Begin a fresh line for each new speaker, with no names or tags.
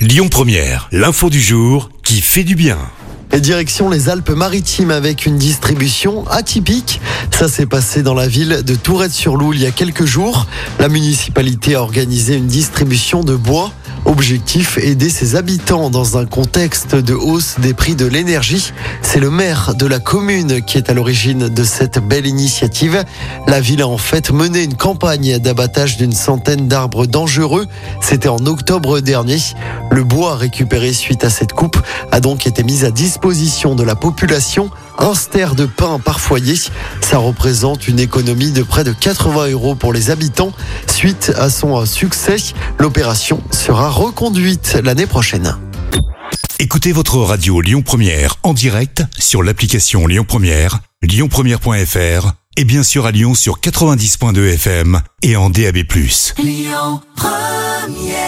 Lyon Première, l'info du jour qui fait du bien.
Et direction les Alpes-Maritimes avec une distribution atypique. Ça s'est passé dans la ville de Tourette-sur-Loup il y a quelques jours. La municipalité a organisé une distribution de bois. Objectif, aider ses habitants dans un contexte de hausse des prix de l'énergie. C'est le maire de la commune qui est à l'origine de cette belle initiative. La ville a en fait mené une campagne d'abattage d'une centaine d'arbres dangereux. C'était en octobre dernier. Le bois récupéré suite à cette coupe a donc été mis à disposition de la population. Un ster de pain par foyer. Ça représente une économie de près de 80 euros pour les habitants. Suite à son succès, l'opération sera reconduite l'année prochaine.
Écoutez votre radio Lyon Première en direct sur l'application Lyon Première, lyonpremière.fr et bien sûr à Lyon sur 90.2 FM et en DAB+.
Lyon Première